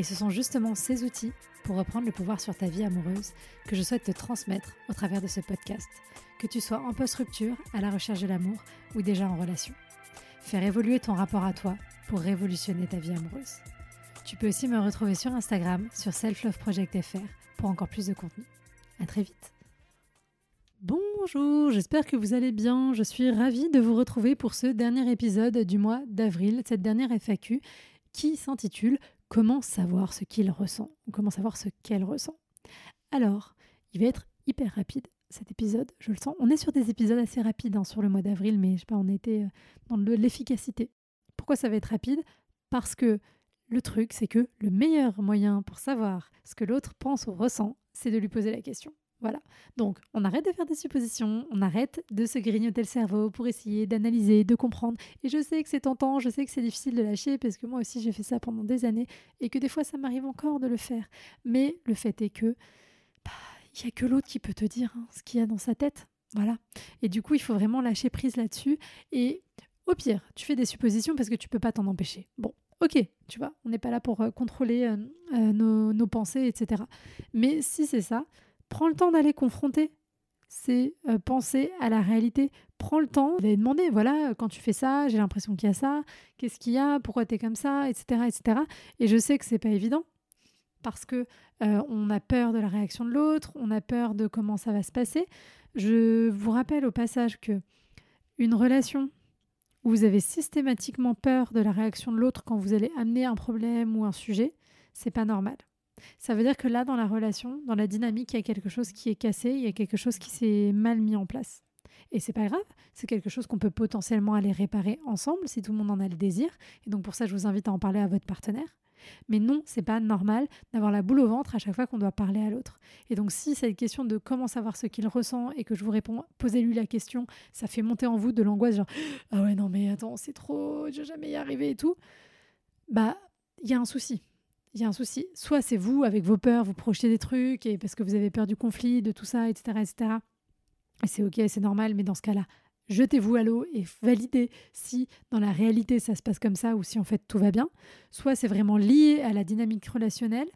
Et ce sont justement ces outils pour reprendre le pouvoir sur ta vie amoureuse que je souhaite te transmettre au travers de ce podcast, que tu sois en post-rupture, à la recherche de l'amour ou déjà en relation. Faire évoluer ton rapport à toi pour révolutionner ta vie amoureuse. Tu peux aussi me retrouver sur Instagram, sur selfloveproject.fr pour encore plus de contenu. À très vite. Bonjour, j'espère que vous allez bien. Je suis ravie de vous retrouver pour ce dernier épisode du mois d'avril, cette dernière FAQ qui s'intitule comment savoir ce qu'il ressent comment savoir ce qu'elle ressent. Alors, il va être hyper rapide cet épisode, je le sens. On est sur des épisodes assez rapides hein, sur le mois d'avril, mais je sais pas, on était euh, dans l'efficacité. Pourquoi ça va être rapide? Parce que le truc, c'est que le meilleur moyen pour savoir ce que l'autre pense ou ressent, c'est de lui poser la question. Voilà. Donc, on arrête de faire des suppositions, on arrête de se grignoter le cerveau pour essayer d'analyser, de comprendre. Et je sais que c'est tentant, je sais que c'est difficile de lâcher parce que moi aussi j'ai fait ça pendant des années et que des fois ça m'arrive encore de le faire. Mais le fait est que bah, il n'y a que l'autre qui peut te dire hein, ce qu'il y a dans sa tête. Voilà. Et du coup, il faut vraiment lâcher prise là-dessus. Et au pire, tu fais des suppositions parce que tu peux pas t'en empêcher. Bon, ok, tu vois, on n'est pas là pour euh, contrôler euh, euh, nos pensées, etc. Mais si c'est ça, Prends le temps d'aller confronter ces euh, pensées à la réalité. Prends le temps d'aller demander, voilà, quand tu fais ça, j'ai l'impression qu'il y a ça, qu'est-ce qu'il y a, pourquoi tu es comme ça, etc., etc. Et je sais que c'est pas évident parce que euh, on a peur de la réaction de l'autre, on a peur de comment ça va se passer. Je vous rappelle au passage que une relation où vous avez systématiquement peur de la réaction de l'autre quand vous allez amener un problème ou un sujet, c'est pas normal. Ça veut dire que là, dans la relation, dans la dynamique, il y a quelque chose qui est cassé, il y a quelque chose qui s'est mal mis en place. Et c'est pas grave, c'est quelque chose qu'on peut potentiellement aller réparer ensemble si tout le monde en a le désir. Et donc pour ça, je vous invite à en parler à votre partenaire. Mais non, c'est pas normal d'avoir la boule au ventre à chaque fois qu'on doit parler à l'autre. Et donc si cette question de comment savoir ce qu'il ressent et que je vous réponds, posez-lui la question, ça fait monter en vous de l'angoisse, genre ah ouais non mais attends c'est trop, je vais jamais y arriver et tout. Bah il y a un souci il y a un souci. Soit c'est vous, avec vos peurs, vous projetez des trucs, et parce que vous avez peur du conflit, de tout ça, etc. etc. Et c'est ok, c'est normal, mais dans ce cas-là, jetez-vous à l'eau et validez si dans la réalité ça se passe comme ça ou si en fait tout va bien. Soit c'est vraiment lié à la dynamique relationnelle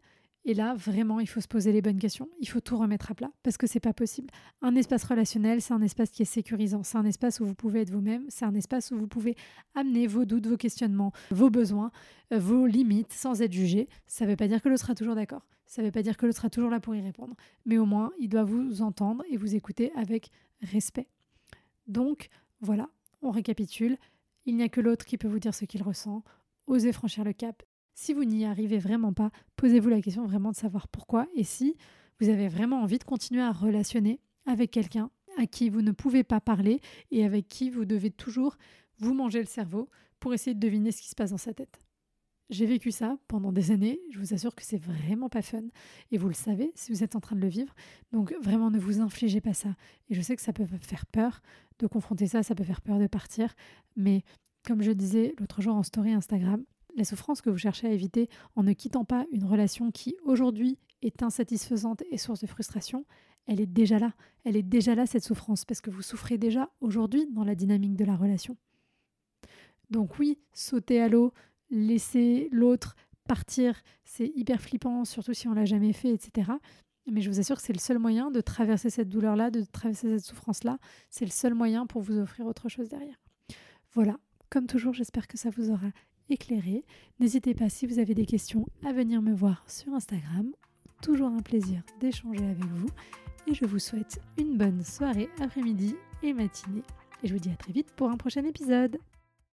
et là, vraiment, il faut se poser les bonnes questions. Il faut tout remettre à plat parce que c'est pas possible. Un espace relationnel, c'est un espace qui est sécurisant. C'est un espace où vous pouvez être vous-même. C'est un espace où vous pouvez amener vos doutes, vos questionnements, vos besoins, euh, vos limites sans être jugé. Ça ne veut pas dire que l'autre sera toujours d'accord. Ça ne veut pas dire que l'autre sera toujours là pour y répondre. Mais au moins, il doit vous entendre et vous écouter avec respect. Donc, voilà, on récapitule. Il n'y a que l'autre qui peut vous dire ce qu'il ressent. Osez franchir le cap si vous n'y arrivez vraiment pas, posez-vous la question vraiment de savoir pourquoi et si vous avez vraiment envie de continuer à relationner avec quelqu'un à qui vous ne pouvez pas parler et avec qui vous devez toujours vous manger le cerveau pour essayer de deviner ce qui se passe dans sa tête. J'ai vécu ça pendant des années, je vous assure que c'est vraiment pas fun et vous le savez si vous êtes en train de le vivre. Donc vraiment ne vous infligez pas ça. Et je sais que ça peut faire peur de confronter ça, ça peut faire peur de partir, mais comme je disais l'autre jour en story Instagram, la souffrance que vous cherchez à éviter en ne quittant pas une relation qui aujourd'hui est insatisfaisante et source de frustration, elle est déjà là. Elle est déjà là, cette souffrance, parce que vous souffrez déjà aujourd'hui dans la dynamique de la relation. Donc oui, sauter à l'eau, laisser l'autre partir, c'est hyper flippant, surtout si on l'a jamais fait, etc. Mais je vous assure que c'est le seul moyen de traverser cette douleur-là, de traverser cette souffrance-là. C'est le seul moyen pour vous offrir autre chose derrière. Voilà, comme toujours, j'espère que ça vous aura éclairé. N'hésitez pas si vous avez des questions à venir me voir sur Instagram. Toujours un plaisir d'échanger avec vous. Et je vous souhaite une bonne soirée, après-midi et matinée. Et je vous dis à très vite pour un prochain épisode.